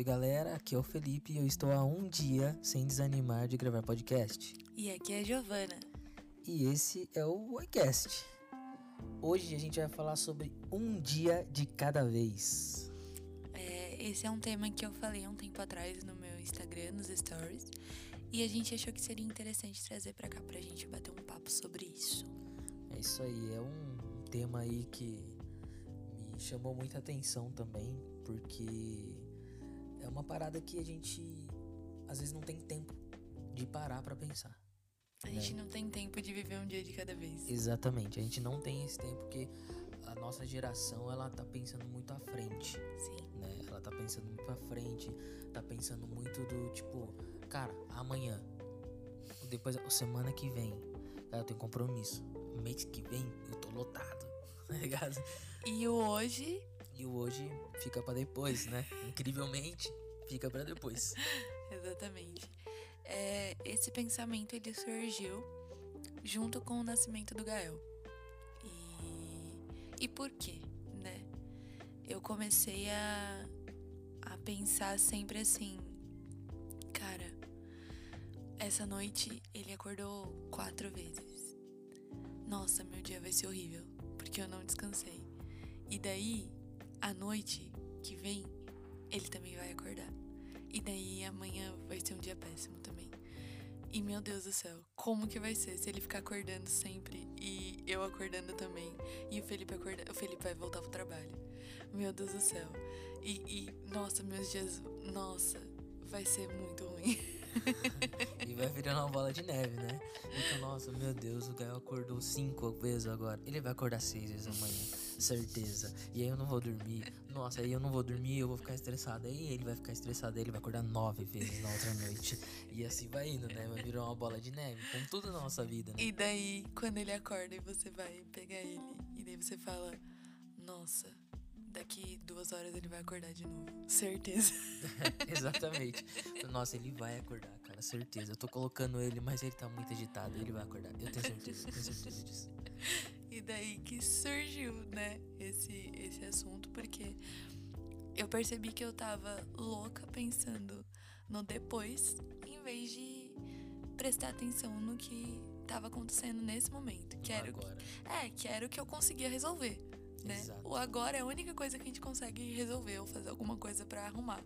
salve galera, aqui é o Felipe e eu estou há um dia sem desanimar de gravar podcast. E aqui é a Giovana. E esse é o iCast. Hoje a gente vai falar sobre um dia de cada vez. É, esse é um tema que eu falei um tempo atrás no meu Instagram, nos stories. E a gente achou que seria interessante trazer pra cá pra gente bater um papo sobre isso. É isso aí, é um tema aí que me chamou muita atenção também, porque é uma parada que a gente às vezes não tem tempo de parar pra pensar. A gente não tem tempo de viver um dia de cada vez. Exatamente, a gente não tem esse tempo porque a nossa geração ela tá pensando muito à frente, Sim. né? Ela tá pensando muito à frente, tá pensando muito do tipo, cara, amanhã, depois semana que vem, cara, eu tenho compromisso. Mês que vem eu tô lotado, tá ligado? E o hoje, E o hoje fica pra depois, né? Incrivelmente, fica pra depois. exatamente. É, esse pensamento ele surgiu junto com o nascimento do Gael. E, e por quê, né? Eu comecei a, a pensar sempre assim, cara, essa noite ele acordou quatro vezes. Nossa, meu dia vai ser horrível, porque eu não descansei. E daí, à noite que vem, ele também vai acordar. E daí amanhã vai ser um dia péssimo também. E meu Deus do céu, como que vai ser se ele ficar acordando sempre e eu acordando também e o Felipe acordando, o Felipe vai voltar pro trabalho. Meu Deus do céu. E, e nossa, meus dias, nossa, vai ser muito ruim. E vai virando uma bola de neve, né? Então, nossa, meu Deus, o Gael acordou cinco vezes agora. Ele vai acordar seis vezes amanhã, certeza. E aí eu não vou dormir. Nossa, aí eu não vou dormir, eu vou ficar estressado. Aí ele vai ficar estressado, aí ele vai acordar nove vezes na outra noite. E assim vai indo, né? Vai virar uma bola de neve, como tudo na nossa vida, né? E daí, quando ele acorda e você vai pegar ele, e daí você fala: Nossa, daqui duas horas ele vai acordar de novo. Certeza. Exatamente. Nossa, ele vai acordar, cara, certeza. Eu tô colocando ele, mas ele tá muito agitado. Ele vai acordar. Eu tenho certeza, eu tenho certeza disso. E daí que surgiu, né, esse, esse assunto, porque eu percebi que eu tava louca pensando no depois, em vez de prestar atenção no que tava acontecendo nesse momento. Que era, o que- agora. é, que era o que eu conseguia resolver. Né? Exato. O agora é a única coisa que a gente consegue resolver ou fazer alguma coisa pra arrumar.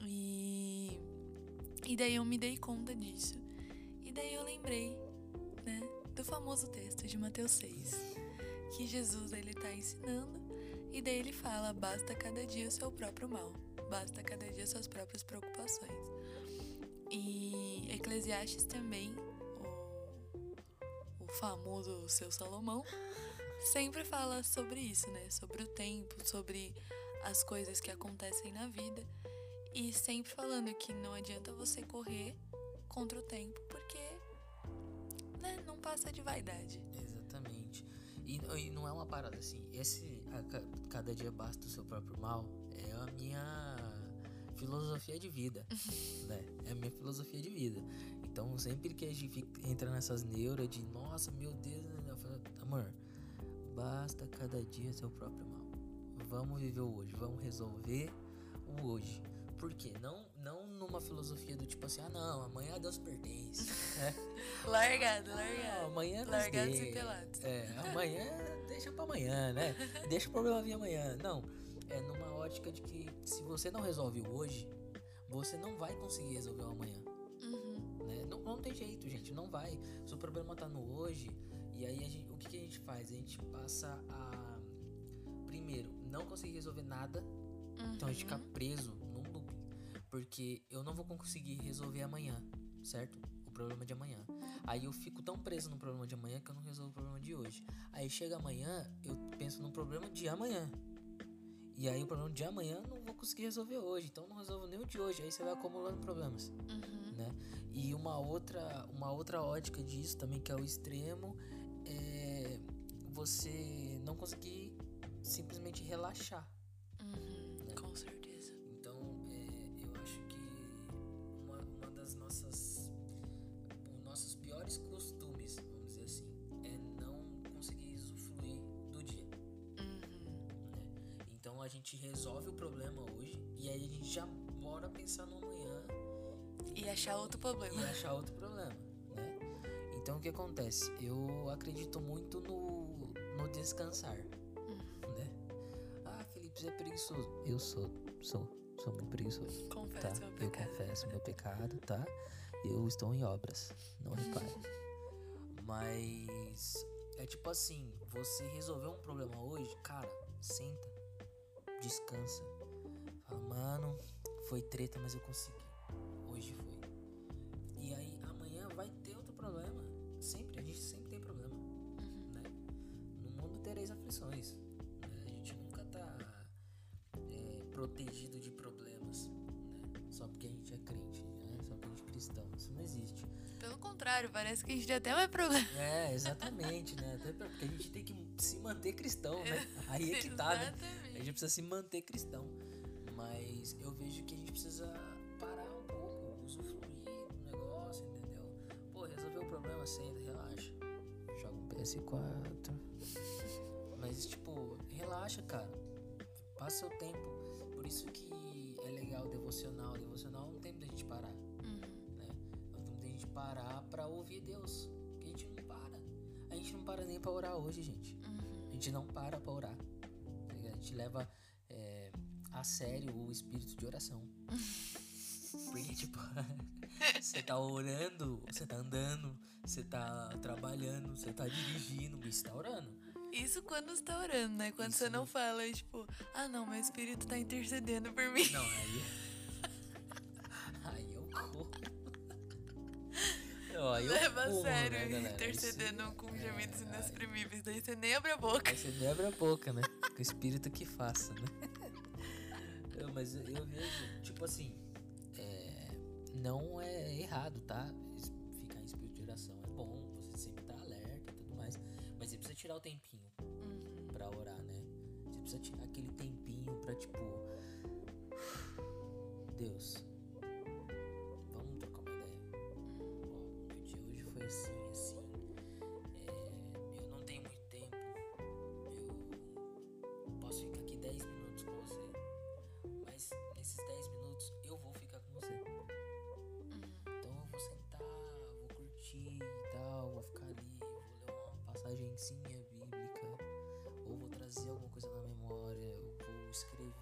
E, e daí eu me dei conta disso. E daí eu lembrei, né, do famoso texto de Mateus 6, que Jesus ele tá ensinando e daí ele fala: basta cada dia o seu próprio mal, basta cada dia suas próprias preocupações. E Eclesiastes também, o, o famoso seu Salomão, sempre fala sobre isso, né? Sobre o tempo, sobre as coisas que acontecem na vida. E sempre falando que não adianta você correr contra o tempo, passa de vaidade. Exatamente. E, e não é uma parada assim. Esse a ca- cada dia basta o seu próprio mal é a minha filosofia de vida, né? É a minha filosofia de vida. Então sempre que a gente fica, entra nessas neuras de nossa, meu Deus, eu falo, amor, basta cada dia seu próprio mal. Vamos viver o hoje, vamos resolver o hoje. Por quê? Não, não numa filosofia do tipo assim, ah não, amanhã Deus pertence. Largado, largado. amanhã nós Largados deixa. e pelados. É, amanhã deixa pra amanhã, né? Deixa o problema vir amanhã. Não, é numa ótica de que se você não resolve o hoje, você não vai conseguir resolver o amanhã. Uhum. Né? Não, não tem jeito, gente, não vai. Se o problema tá no hoje, e aí a gente- o que, que a gente faz? A gente passa a. Primeiro, não conseguir resolver nada, então a gente fica preso num loop. Porque eu não vou conseguir resolver amanhã, certo? O problema de amanhã. Aí eu fico tão preso no problema de amanhã que eu não resolvo o problema de hoje. Aí chega amanhã, eu penso no problema de amanhã. E aí o problema de amanhã eu não vou conseguir resolver hoje. Então eu não resolvo nem o de hoje. Aí você vai acumulando problemas Uhum. né? E uma outra, uma outra ótica disso também que é o extremo é você não conseguir simplesmente relaxar. Uhum. Com certeza. Então a gente resolve o problema hoje e aí a gente já bora pensar no amanhã. E achar outro problema. E achar outro problema, né? Então o que acontece? Eu acredito muito no, no descansar, uhum. né? Ah, Felipe, você é preguiçoso. Eu sou, sou, sou muito preguiçoso. Confesso tá? meu pecado. Eu confesso meu pecado, tá? Eu estou em obras, não repare. Mas é tipo assim, você resolveu um problema hoje, cara, senta, descansa. Fala, mano, foi treta, mas eu consegui. Hoje foi. E aí amanhã vai ter outro problema. Sempre, a gente sempre tem problema. Uhum. Né? No mundo tereis aflições. Né? A gente nunca tá é, protegido de problemas. Né? Só porque a gente é crente, né? Só porque a gente é cristão. Isso não existe. Pelo contrário, parece que a gente até mais problema. É, exatamente, né? Até porque a gente tem que se manter cristão, né? Aí é que tá, né? A gente precisa se manter cristão. Mas eu vejo que a gente precisa parar um pouco, usufruir do negócio, entendeu? Pô, resolveu o problema, senta, relaxa. Joga um PS4. Mas, tipo, relaxa, cara. Passa seu tempo. Por isso que é legal o devocional. O devocional é um tempo da gente parar parar para ouvir Deus. Que a gente não para. A gente não para nem para orar hoje, gente. Uhum. A gente não para para orar. Gente leva é, a sério o espírito de oração. Porque, tipo, você tá orando, você tá andando, você tá trabalhando, você tá dirigindo, você tá orando. Isso quando você tá orando, né? Quando Isso você não fala, tipo, ah não, meu espírito tá intercedendo por mim. Não, aí. aí eu corro. Ó, Leva a sério, né, intercedendo Esse... com é, gemidos é, inexprimíveis. Daí você nem abre a boca. Aí você nem abre a boca, né? Com o espírito que faça, né? Eu, mas eu vejo, tipo assim, é, não é errado, tá? Ficar em espírito de oração é bom, você sempre tá alerta e tudo mais. Mas você precisa tirar o tempinho uhum. pra orar, né? Você precisa tirar aquele tempinho pra, tipo. Deus,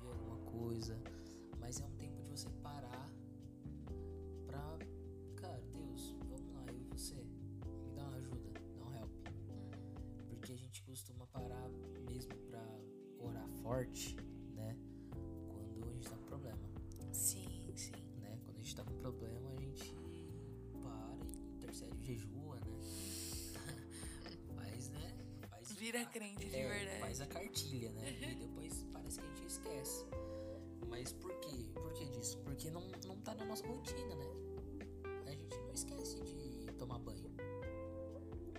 escrever alguma coisa. Mas é um tempo de você parar pra cara, Deus, vamos lá, eu e você, me dá uma ajuda, dá um help. Porque a gente costuma parar mesmo pra orar forte, né? Quando a gente tá com problema. Sim, sim. Né? Quando a gente tá com problema, a gente para e intercede, jejua, né? faz, né? Faz, Vira crente de é, verdade. Faz a cartilha, né? Mas por quê? Por que disso? Porque não, não tá na nossa rotina, né? a gente não esquece de tomar banho.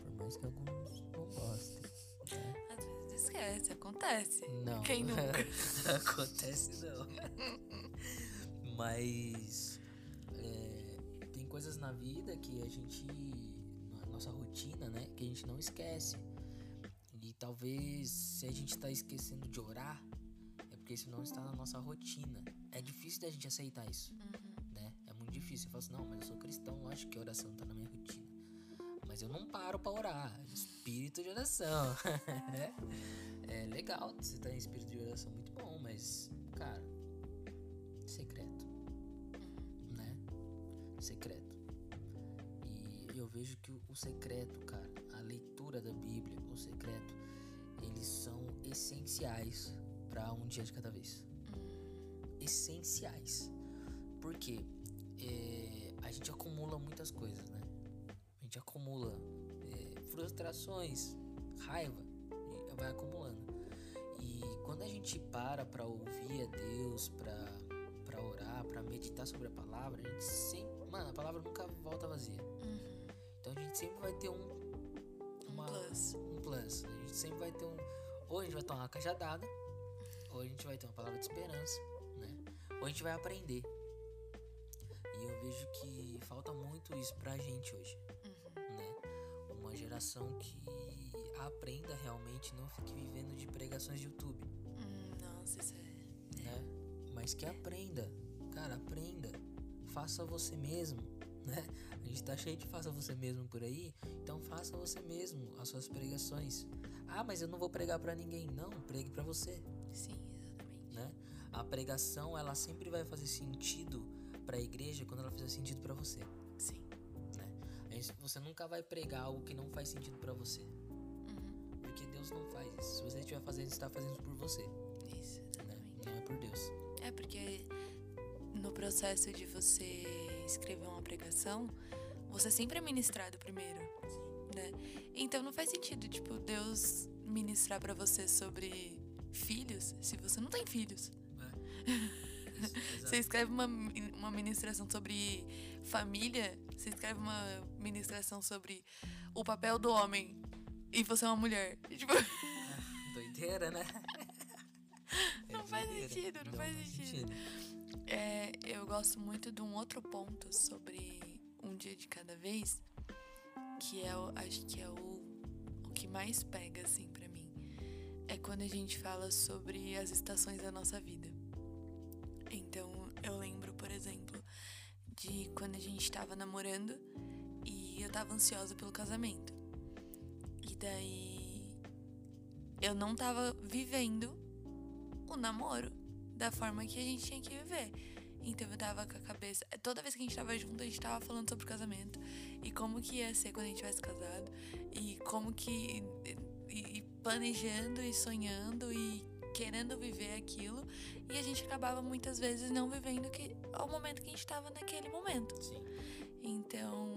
Por mais que alguns não gostem. Né? Às vezes esquece, acontece. Não. Quem nunca? acontece não. Mas é, tem coisas na vida que a gente. Na nossa rotina, né? Que a gente não esquece. E talvez se a gente tá esquecendo de orar, porque isso não está na nossa rotina. É difícil da gente aceitar isso. Uhum muito difícil. Eu falo assim, não, mas eu sou cristão, acho que a oração tá na minha rotina. Mas eu não paro para orar. Espírito de oração. é legal você tá em espírito de oração, muito bom, mas, cara, secreto. Né? Secreto. E eu vejo que o secreto, cara, a leitura da Bíblia, o secreto, eles são essenciais para um dia de cada vez. Essenciais. Por quê? é, a gente acumula muitas coisas, né? A gente acumula é, frustrações, raiva, vai acumulando. E quando a gente para para ouvir a Deus, para para orar, para meditar sobre a palavra, a gente sempre, mano, a palavra nunca volta vazia. Uhum. Então a gente sempre vai ter um uma, um plus. Um plus. A gente sempre vai ter um ou a gente vai tomar uma cajadada, ou a gente vai ter uma palavra de esperança, né? Ou a gente vai aprender. E eu vejo que falta muito isso pra gente hoje, uhum. né? Uma geração que aprenda realmente, não fique vivendo de pregações de YouTube. Hum, nossa, isso é É. Né? Mas que aprenda. Cara, aprenda. Faça você mesmo. Né? A gente tá cheio de faça você mesmo por aí. Então faça você mesmo as suas pregações. Ah, mas eu não vou pregar para ninguém. Não, pregue para você. Exatamente. A pregação, ela sempre vai fazer sentido para a igreja quando ela fizer sentido para você. Sim. Né? Você nunca vai pregar algo que não faz sentido para você. Uhum. Porque Deus não faz isso. Se você estiver fazendo, está fazendo por você. Isso, né? Não é por Deus. É porque no processo de você escrever uma pregação, você sempre é ministrado primeiro, né? Então não faz sentido, tipo, Deus ministrar para você sobre filhos se você não tem filhos. Isso, você escreve uma, uma ministração sobre família, você escreve uma ministração sobre o papel do homem e você é uma mulher. Tipo... Doideira, né? não, faz sentido, não, não faz sentido, sentido. É, eu gosto muito de um outro ponto sobre um dia de cada vez, que é, acho que é o, o que mais pega, assim, para mim. É quando a gente fala sobre as estações da nossa vida. Então, eu lembro, por exemplo, de quando a gente tava namorando e eu tava ansiosa pelo casamento. E daí eu não tava vivendo o namoro da forma que a gente tinha que viver. Então eu tava com a cabeça. Toda vez que a gente tava junto, a gente tava falando sobre o casamento. E como que ia ser quando a gente tivesse casado. E como que. E, e planejando e sonhando e querendo viver aquilo. E a gente acabava muitas vezes não vivendo que, ao momento que a gente tava naquele momento. Sim. Então,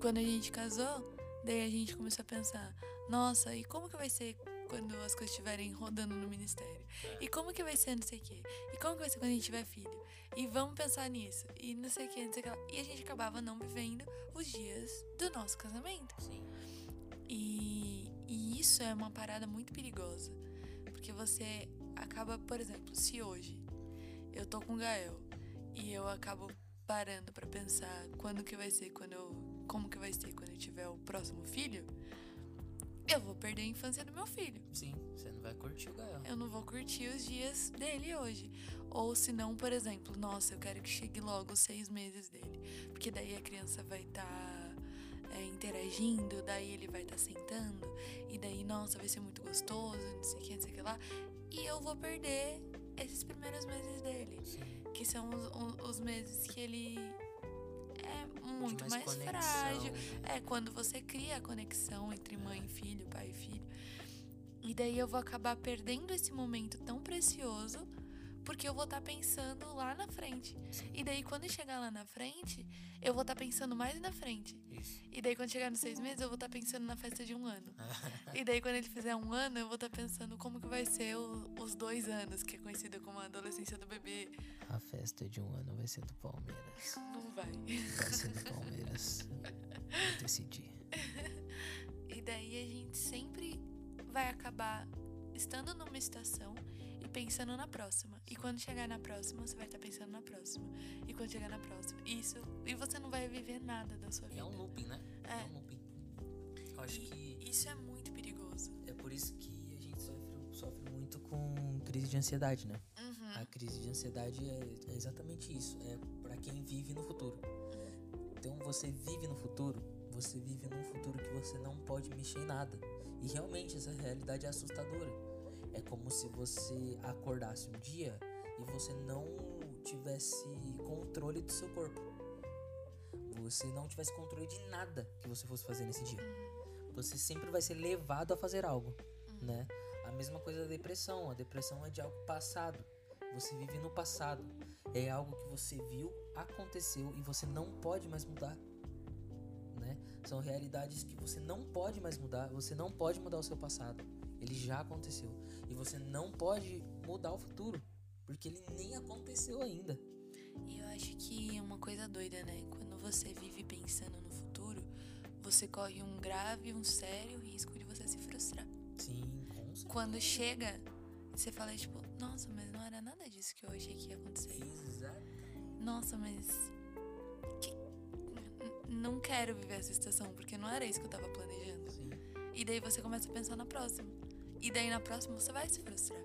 quando a gente casou, daí a gente começou a pensar: nossa, e como que vai ser quando as coisas estiverem rodando no ministério? E como que vai ser não sei o quê? E como que vai ser quando a gente tiver filho? E vamos pensar nisso. E não sei o que, não sei o que. E a gente acabava não vivendo os dias do nosso casamento. Sim. E, e isso é uma parada muito perigosa. Porque você acaba, por exemplo, se hoje eu tô com o Gael e eu acabo parando para pensar quando que vai ser, quando eu, como que vai ser quando eu tiver o próximo filho, eu vou perder a infância do meu filho. Sim, você não vai curtir o Gael. Eu não vou curtir os dias dele hoje. Ou se não, por exemplo, nossa, eu quero que chegue logo os seis meses dele. Porque daí a criança vai estar tá, é, interagindo, daí ele vai estar tá sentando, e daí, nossa, vai ser muito gostoso, não sei o que, não sei o que lá. E eu vou perder esses primeiros meses dele. Sim. Que são os, os meses que ele muito mais, mais frágil. Né? É quando você cria a conexão entre mãe e filho, pai e filho. E daí eu vou acabar perdendo esse momento tão precioso porque eu vou estar tá pensando lá na frente. E daí, quando chegar lá na frente, eu vou estar tá pensando mais na frente. Isso. E daí, quando chegar nos seis meses, eu vou estar tá pensando na festa de um ano. e daí, quando ele fizer um ano, eu vou estar tá pensando como que vai ser o, os dois anos, que é conhecido como a adolescência do bebê. A festa de um ano vai ser do Palmeiras. Não vai. Vai ser do Palmeiras. Vou decidir. e daí, a gente sempre vai acabar estando numa estação pensando na próxima. E quando chegar na próxima, você vai estar pensando na próxima. E quando chegar na próxima, isso. E você não vai viver nada da sua vida. É um looping, né? É, é um looping. Eu acho e que. Isso é muito perigoso. É por isso que a gente sofre, sofre muito com crise de ansiedade, né? Uhum. A crise de ansiedade é, é exatamente isso. É para quem vive no futuro. Uhum. Então você vive no futuro, você vive num futuro que você não pode mexer em nada. E realmente essa realidade é assustadora é como se você acordasse um dia e você não tivesse controle do seu corpo. Você não tivesse controle de nada que você fosse fazer nesse dia. Você sempre vai ser levado a fazer algo, né? A mesma coisa da depressão. A depressão é de algo passado. Você vive no passado. É algo que você viu, aconteceu e você não pode mais mudar. Né? São realidades que você não pode mais mudar. Você não pode mudar o seu passado. Ele já aconteceu. E você não pode mudar o futuro, porque ele nem aconteceu ainda. E eu acho que é uma coisa doida, né? Quando você vive pensando no futuro, você corre um grave, um sério risco de você se frustrar. Sim, com certeza. Quando chega, você fala tipo, nossa, mas não era nada disso que eu achei que ia acontecer. Exato. Nossa, mas que... não quero viver essa situação, porque não era isso que eu tava planejando. Sim. E daí você começa a pensar na próxima. E daí na próxima você vai se frustrar.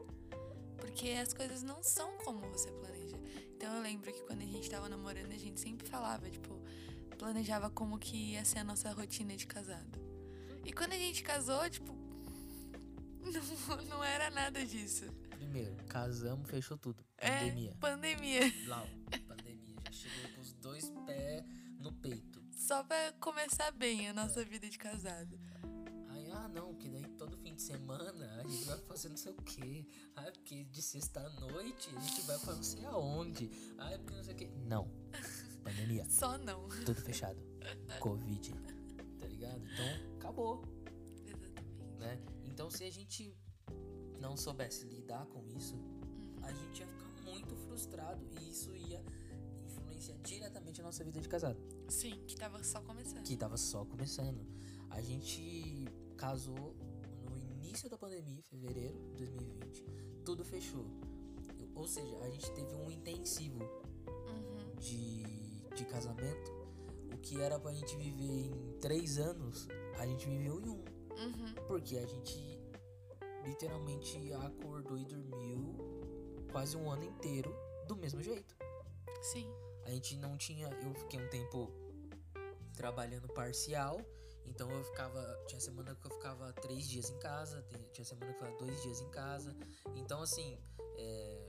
Porque as coisas não são como você planeja. Então eu lembro que quando a gente tava namorando, a gente sempre falava, tipo, planejava como que ia ser a nossa rotina de casado. E quando a gente casou, tipo, não, não era nada disso. Primeiro, casamos, fechou tudo. É, Pandemia. Pandemia. Lau, pandemia. Já chegou com os dois pés no peito. Só pra começar bem a nossa vida de casado. Aí, ah, não, que daí todo de semana a gente vai fazer não sei o quê. Ah, porque de sexta à noite a gente vai pra não sei aonde. Ah, porque não sei o quê. Não. Pandemia. Só não. Tudo fechado. Covid. Tá ligado? Então, acabou. Exatamente. né? Então, se a gente não soubesse lidar com isso, a gente ia ficar muito frustrado e isso ia influenciar diretamente a nossa vida de casado, Sim, que tava só começando. que tava só começando. A gente casou início da pandemia, fevereiro de 2020, tudo fechou. Ou seja, a gente teve um intensivo Uhum. de, de casamento. O que era pra gente viver em três anos, a gente viveu em um. Uhum. Porque a gente literalmente acordou e dormiu quase um ano inteiro do mesmo jeito. Sim. A gente não tinha. Eu fiquei um tempo trabalhando parcial. Então eu ficava. Tinha semana que eu ficava três dias em casa. Tinha semana que eu ficava dois dias em casa. Então assim. é,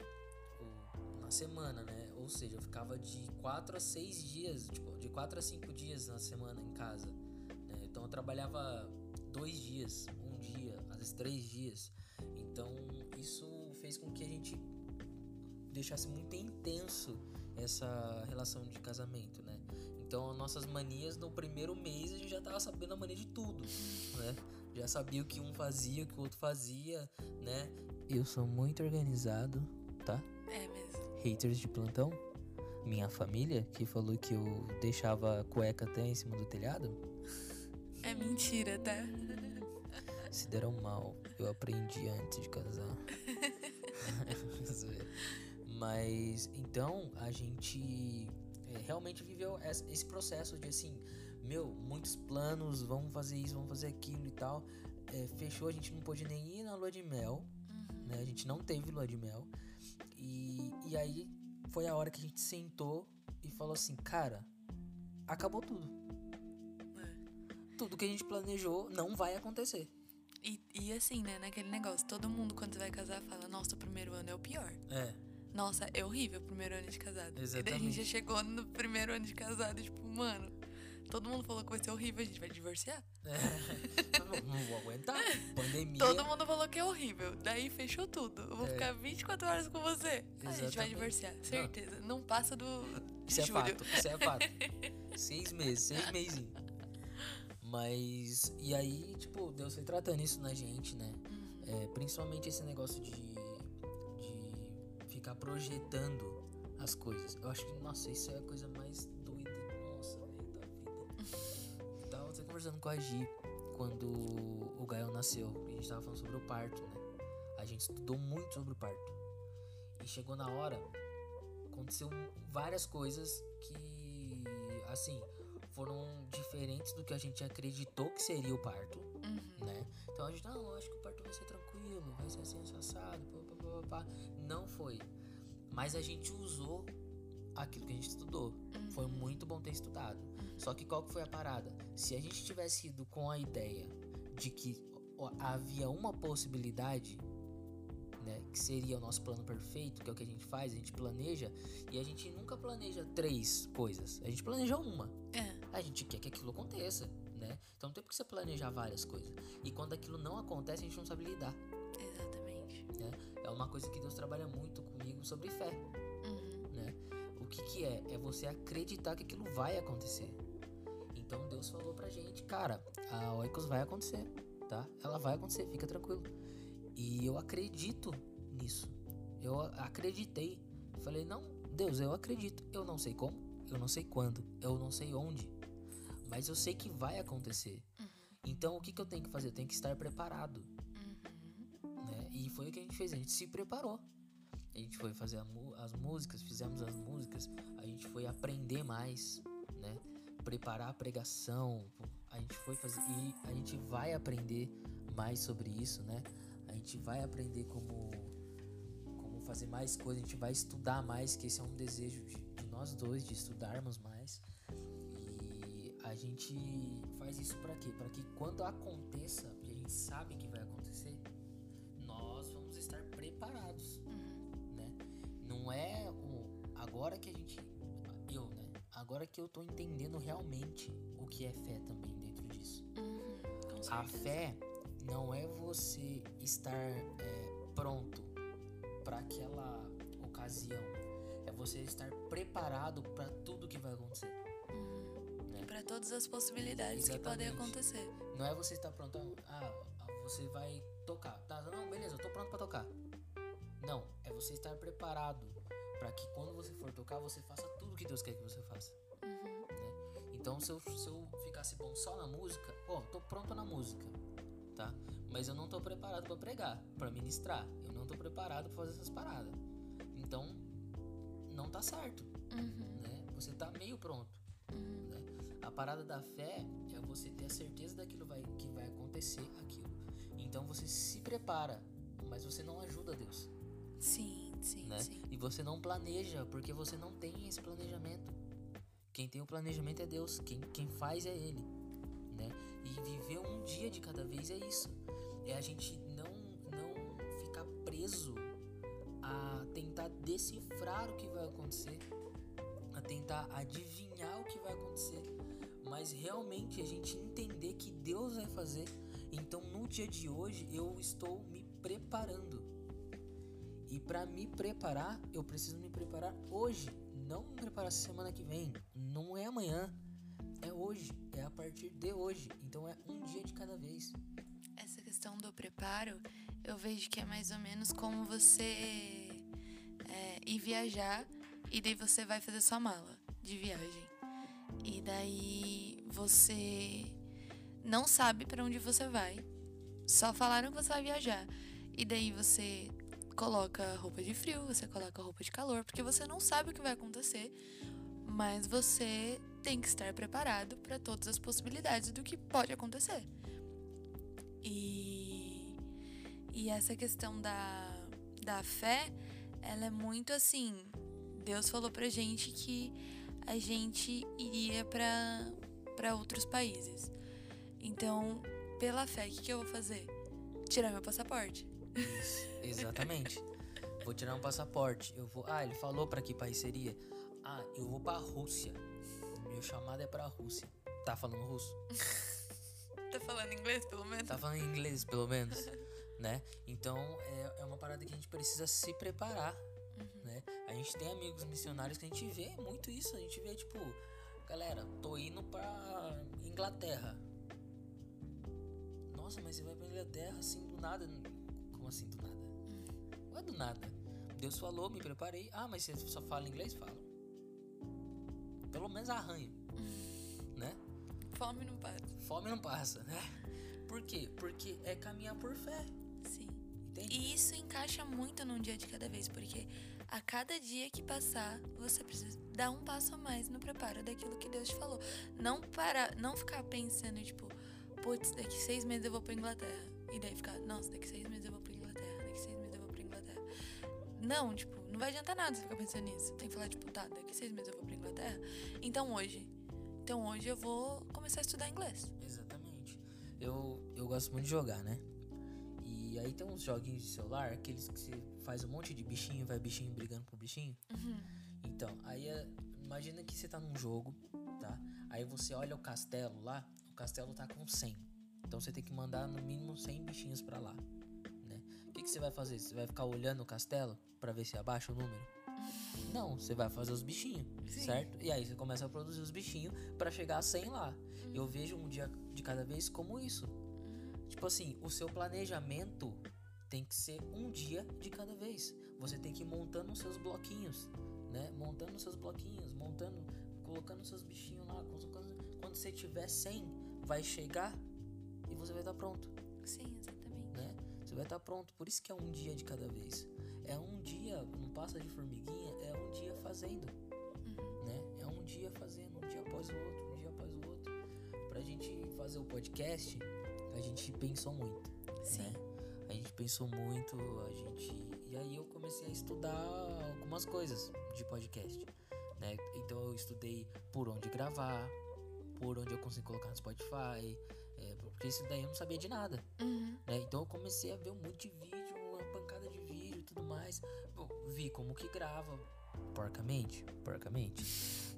na semana, né? Ou seja, eu ficava de quatro a seis dias. Tipo, de quatro a cinco dias na semana em casa. né? Então eu trabalhava dois dias, um dia, às vezes três dias. Então isso fez com que a gente deixasse muito intenso essa relação de casamento, né? Então nossas manias no primeiro mês a gente já tava sabendo a mania de tudo, né? Já sabia o que um fazia, o que o outro fazia, né? Eu sou muito organizado, tá? É mesmo. Haters de plantão. Minha família, que falou que eu deixava a cueca até em cima do telhado, É mentira, tá? se deram mal. Eu aprendi antes de casar. Mas então a gente realmente viveu es- esse processo de assim, meu, muitos planos, vamos fazer isso, vamos fazer aquilo e tal. É, fechou, a gente não pôde nem ir na lua de mel, Uhum. né? A gente não teve lua de mel. E, e aí foi a hora que a gente sentou e falou assim, cara, acabou tudo. É. Tudo que a gente planejou não vai acontecer. E, e assim, né, naquele negócio, todo mundo quando vai casar fala, nossa, o primeiro ano é o pior. É. Nossa, é horrível o primeiro ano de casado. E daí a gente Exatamente. já chegou no primeiro ano de casado, tipo, mano, todo mundo falou que vai ser horrível, a gente vai divorciar. É. não, não vou aguentar. Pandemia. Todo mundo falou que é horrível. Daí fechou tudo. Eu vou É. ficar 24 horas com você. A gente vai Exatamente. divorciar, certeza. Não passa do Isso é julho. fato, isso é fato. seis meses, seis meses. Mas, e aí, tipo, Deus foi tratando isso na gente, né? Uhum. É, principalmente esse negócio de ficar projetando as coisas. Eu acho que, nossa, isso é a coisa mais doida, nossa, velho, da vida. Tava até conversando com a Gi quando o Gael nasceu. E a gente tava falando sobre o parto, né? A gente estudou muito sobre o parto. E chegou na hora, aconteceu várias coisas que, assim, foram diferentes do que a gente acreditou que seria o parto, Uhum. né? Então a gente, não, eu acho que o parto vai ser tranquilo, vai ser assim, assado, pá, Não foi. Mas a gente usou aquilo que a gente estudou. Foi muito bom ter estudado. Só que qual que foi a parada? Se a gente tivesse ido com a ideia de que havia uma possibilidade, né, que seria o nosso plano perfeito, que é o que a gente faz, a gente planeja, e a gente nunca planeja três coisas, a gente planeja uma. É. A gente quer que aquilo aconteça, né? Então não tem por que você planejar várias coisas. E quando aquilo não acontece, a gente não sabe lidar. Né? É uma coisa que Deus trabalha muito comigo sobre fé, Uhum. né? O que que é? É você acreditar que aquilo vai acontecer. Então Deus falou pra gente, cara, a Oikos vai acontecer, tá? Ela vai acontecer, fica tranquilo. E eu acredito nisso. Eu acreditei. Falei, não, Deus, eu acredito. Eu não sei como, eu não sei quando, eu não sei onde. Mas eu sei que vai acontecer. Então o que, que eu tenho que fazer? Eu tenho que estar preparado. Foi o que a gente fez, a gente se preparou. A gente foi fazer as músicas, fizemos as músicas, a gente foi aprender mais, né? Preparar a pregação, a gente foi fazer e a gente vai aprender mais sobre isso, né? A gente vai aprender como como fazer mais coisas, a gente vai estudar mais, que esse é um desejo de, de nós dois, de estudarmos mais. E a gente faz isso para quê? Para que quando aconteça, porque a gente sabe que vai Não é o agora que a gente eu, né? Agora que eu tô entendendo realmente o que é fé também dentro disso. Uhum, a fé não é você estar é, pronto para aquela ocasião. É você estar preparado para tudo que vai acontecer. Uhum. Né? Para todas as possibilidades Exatamente. que podem acontecer. Não é você estar pronto, ah, você vai tocar. Tá, não, beleza, eu tô pronto para tocar. Não, é você estar preparado para que quando você for tocar, você faça tudo que Deus quer que você faça. Uhum. Né? Então, se eu, se eu ficasse bom só na música, ó, tô pronto na música, tá? Mas eu não tô preparado para pregar, para ministrar. Eu não tô preparado para fazer essas paradas. Então, não tá certo, uhum. né? Você tá meio pronto. Uhum. Né? A parada da fé é você ter a certeza daquilo vai, que vai acontecer aquilo. Então você se prepara, mas você não ajuda Deus. Sim, sim, né? sim. E você não planeja, porque você não tem esse planejamento. Quem tem o planejamento é Deus, quem, quem faz é Ele, né? E viver um dia de cada vez é isso. É a gente não, não ficar preso a tentar decifrar o que vai acontecer, a tentar adivinhar o que vai acontecer, mas realmente a gente entender que Deus vai fazer. Então, no dia de hoje, eu estou me preparando e para me preparar, eu preciso me preparar hoje, não me preparar semana que vem, não é amanhã, é hoje, é a partir de hoje. Então é um dia de cada vez. Essa questão do preparo, eu vejo que é mais ou menos como você é, ir viajar e daí você vai fazer sua mala de viagem. E daí você não sabe para onde você vai. Só falaram que você vai viajar. E daí você coloca roupa de frio, você coloca roupa de calor, porque você não sabe o que vai acontecer, mas você tem que estar preparado para todas as possibilidades do que pode acontecer. E, e essa questão da, da fé, ela é muito assim. Deus falou pra gente que a gente iria para outros países. Então, pela fé, o que, que eu vou fazer? Tirar meu passaporte. Isso, exatamente. vou tirar um passaporte. Eu vou. Ah, ele falou para que país seria? Ah, eu vou para Rússia. Meu chamado é para Rússia. Tá falando russo? tá falando inglês, pelo menos? Tá falando inglês, pelo menos, né? Então é, é uma parada que a gente precisa se preparar, uhum. né? A gente tem amigos missionários que a gente vê muito isso. A gente vê tipo, galera, tô indo pra Inglaterra. Nossa, mas você vai pra Inglaterra assim do nada assim do nada? Não é do nada. Deus falou, me preparei. Ah, mas você só fala inglês? Falo. Pelo menos arranho. né? Fome não passa. Fome não passa, né? Por quê? Porque é caminhar por fé. Sim. Entende? E isso encaixa muito num dia de cada vez, porque a cada dia que passar, você precisa dar um passo a mais no preparo daquilo que Deus te falou. Não para, não ficar pensando, tipo, putz, daqui seis meses eu vou pra Inglaterra. E daí ficar, nossa, daqui seis meses eu vou pra não, tipo, não vai adiantar nada você ficar pensando nisso. Tem que falar, tipo, tá, daqui seis meses eu vou pra Inglaterra. Então hoje. Então hoje eu vou começar a estudar inglês. Exatamente. Eu, eu gosto muito de jogar, né? E aí tem uns joguinhos de celular, aqueles que você faz um monte de bichinho, vai bichinho brigando com bichinho. Uhum. Então, aí é, imagina que você tá num jogo, tá? Aí você olha o castelo lá, o castelo tá com 100. Então você tem que mandar no mínimo 100 bichinhos para lá que, você vai fazer? Você vai ficar olhando o castelo para ver se abaixa o número? Não, você vai fazer os bichinhos, Sim. certo? E aí você começa a produzir os bichinhos para chegar a 100 lá. Eu vejo um dia de cada vez como isso. Tipo assim, o seu planejamento tem que ser um dia de cada vez. Você tem que ir montando os seus bloquinhos, né? Montando os seus bloquinhos, montando, colocando os seus bichinhos lá. Quando você tiver 100, vai chegar e você vai estar pronto. Sim, exatamente. Você vai estar pronto. Por isso que é um dia de cada vez. É um dia, não passa de formiguinha, é um dia fazendo. Uhum. Né? É um dia fazendo, um dia após o outro, um dia após o outro. Pra gente fazer o podcast, a gente pensou muito. Sim. Né? A gente pensou muito, a gente. E aí eu comecei a estudar algumas coisas de podcast. Né? Então eu estudei por onde gravar, por onde eu consigo colocar no Spotify. Porque isso daí eu não sabia de nada. Uhum. Né? Então eu comecei a ver um monte de vídeo, uma pancada de vídeo e tudo mais. Eu vi como que grava. Porcamente, porcamente.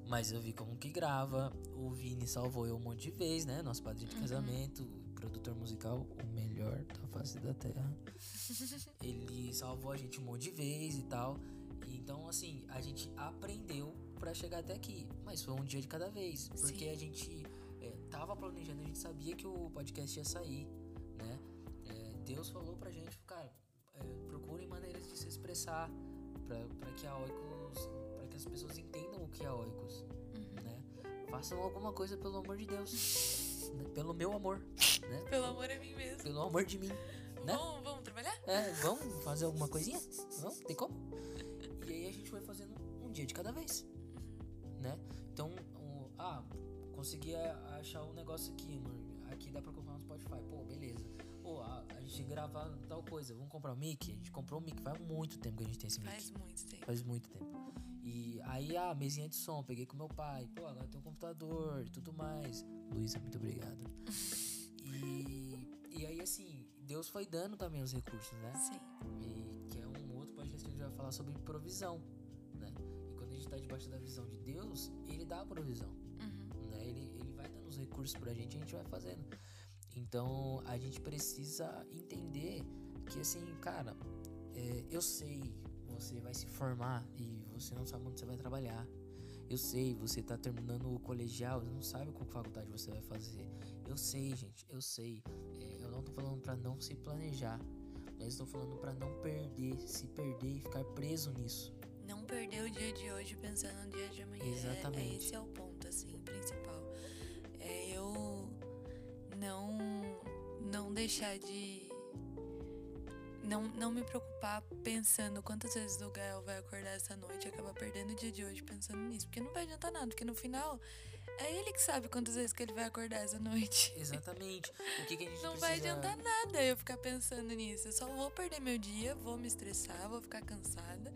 Mas eu vi como que grava. O Vini salvou eu um monte de vezes, né? Nosso padrinho de casamento, produtor musical, o melhor da face da terra. Ele salvou a gente um monte de vezes e tal. Então, assim, a gente aprendeu para chegar até aqui. Mas foi um dia de cada vez. Porque Sim. a gente tava planejando, a gente sabia que o podcast ia sair, né? É, Deus falou pra gente, cara, é, procurem maneiras de se expressar para que a Oikos, para que as pessoas entendam o que é Oikos, Uhum. né? Façam alguma coisa pelo amor de Deus, né? pelo meu amor, né? Pelo amor a mim mesmo. Pelo amor de mim, né? Vamos, vamos trabalhar? É, vamos fazer alguma coisinha? Vamos, tem como? E aí a gente foi fazendo um dia de cada vez, né? Então, um, ah, consegui a- achar um negócio aqui, mano. Aqui dá pra comprar no Spotify. Pô, beleza. Pô, a, a gente gravar tal coisa. Vamos comprar um mic? A gente comprou um mic. Faz muito tempo que a gente tem esse mic. Faz muito tempo. Faz muito tempo. E aí, a mesinha de som, peguei com meu pai. Pô, agora tem um computador e tudo mais. Luísa, muito obrigado. E, e aí, assim, Deus foi dando também os recursos, né? Sim. E que é um outro podcast que a gente vai falar sobre provisão, né? E quando a gente tá debaixo da visão de Deus, ele dá a provisão, recursos pra gente a gente vai fazendo. Então, a gente precisa entender que, assim, cara, é, eu sei, você vai se formar e você não sabe onde você vai trabalhar. Eu sei, você tá terminando o colegial, você não sabe qual faculdade você vai fazer. Eu sei, gente, eu sei. É, eu não tô falando pra não se planejar, mas estou falando pra não perder, se perder e ficar preso nisso. Não perder o dia de hoje pensando no dia de amanhã. É- É, Exatamente. esse é o deixar de. Não, não me preocupar pensando quantas vezes o Gael vai acordar essa noite e acabar perdendo o dia de hoje pensando nisso. Porque não vai adiantar nada, porque no final é ele que sabe quantas vezes que ele vai acordar essa noite. Exatamente. O que, que a gente Não precisa... vai adiantar nada eu ficar pensando nisso. Eu só vou perder meu dia, vou me estressar, vou ficar cansada.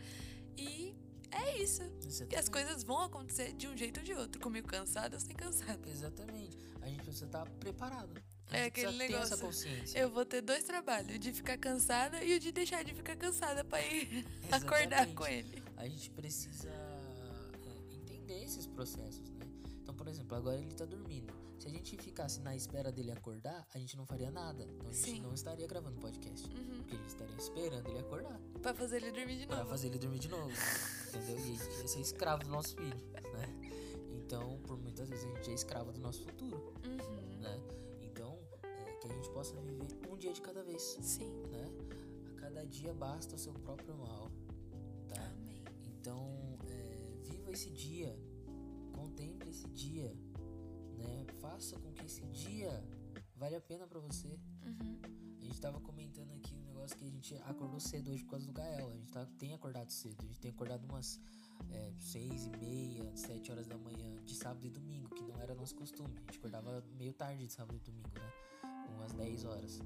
E é isso. E as Exatamente. coisas vão acontecer de um jeito ou de outro. Comigo cansada ou sem cansada. Exatamente. A gente precisa estar preparado. A É aquele negócio. consciência. Eu vou ter dois trabalhos: o de ficar cansada e o de deixar de ficar cansada pra ir acordar Exatamente. com ele. a gente precisa é, entender esses processos, né? Então, por exemplo, agora ele tá dormindo. Se a gente ficasse na espera dele acordar, a gente não faria nada. Então a gente Sim. não estaria gravando podcast. Uhum. Porque a gente estaria esperando ele acordar Pra fazer ele dormir de pra novo. fazer ele dormir de novo. entendeu? E a gente ia ser escravo do nosso filho, né? Então, por muitas vezes a gente escravo do nosso futuro, Uhum. né? Então, é, que a gente possa viver um dia de cada vez, Sim. né? A cada dia basta o seu próprio mal, tá? Amém. Então, é, viva esse dia, contemple esse dia, né? Faça com que esse dia vale a pena pra você. Uhum. A gente tava comentando aqui um negócio que a gente acordou cedo hoje por causa do Gael. A gente tá, tem acordado cedo. A gente tem acordado umas é, seis e meia, sete horas da manhã de sábado e domingo, que não era nosso costume. A gente acordava meio tarde de sábado e domingo, né? Umas 10 horas.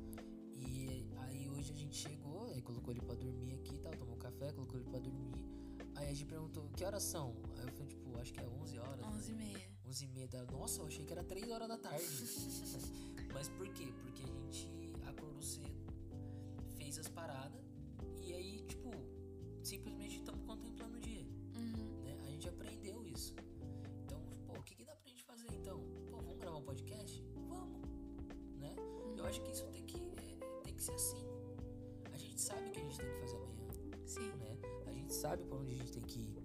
E aí hoje a gente chegou, aí colocou ele pra dormir aqui e tal, tomou café, colocou ele pra dormir. Aí a gente perguntou, que horas são? Aí eu falei, tipo, acho que é 11 horas. né? 11 e meia. 11 e meia da... Nossa, eu achei que era 3 horas da tarde. Mas por quê? Porque a gente acordou cedo, fez as paradas e aí, tipo, simplesmente estamos contemplando o dia, né? Gente aprendeu isso. Então, pô, o que, que dá pra gente fazer então? Pô, vamos gravar um podcast? Vamos, né? Eu acho que isso tem que, é, tem que ser assim. A gente sabe o que a gente tem que fazer amanhã Sim. né? A gente sabe por onde a gente tem que ir.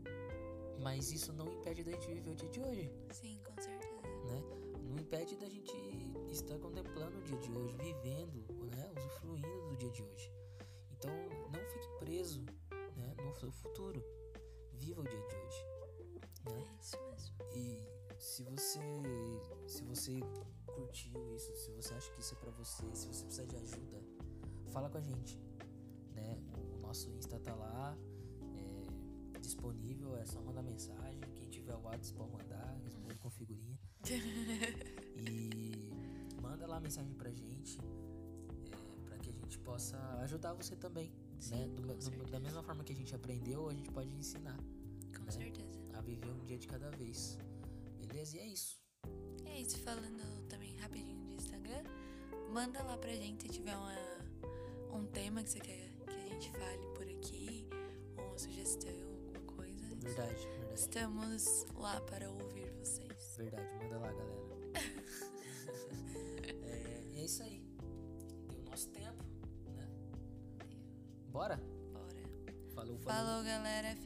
Mas isso não impede da gente viver o dia de hoje, Sim, com certeza. né? Não impede da gente estar contemplando o dia de hoje, vivendo, né? Usufruindo do dia de hoje. Então, não fique preso, né? No seu futuro. Viva o dia de hoje, É né? isso mesmo. E se você se você curtiu isso, se você acha que isso é pra você, se você precisa de ajuda, fala com a gente, né? O nosso Insta tá lá, é, disponível, é só mandar mensagem. Quem tiver o WhatsApp pode mandar, responde com figurinha. E manda lá a mensagem pra gente, é, pra que a gente possa ajudar você também. Sim, né? Do, do, da mesma forma que a gente aprendeu, a gente pode ensinar Com né? certeza. Viver um dia de cada vez. Beleza? E é isso. É isso, falando também rapidinho do Instagram, manda lá pra gente se tiver uma, um tema que você quer que a gente fale por aqui, ou uma sugestão, alguma coisa. Verdade, verdade. Estamos lá para ouvir vocês. Verdade, manda lá, galera. é, e é isso aí. Deu nosso tempo, né? Bora? Bora. Falou, falou. Falou, galera.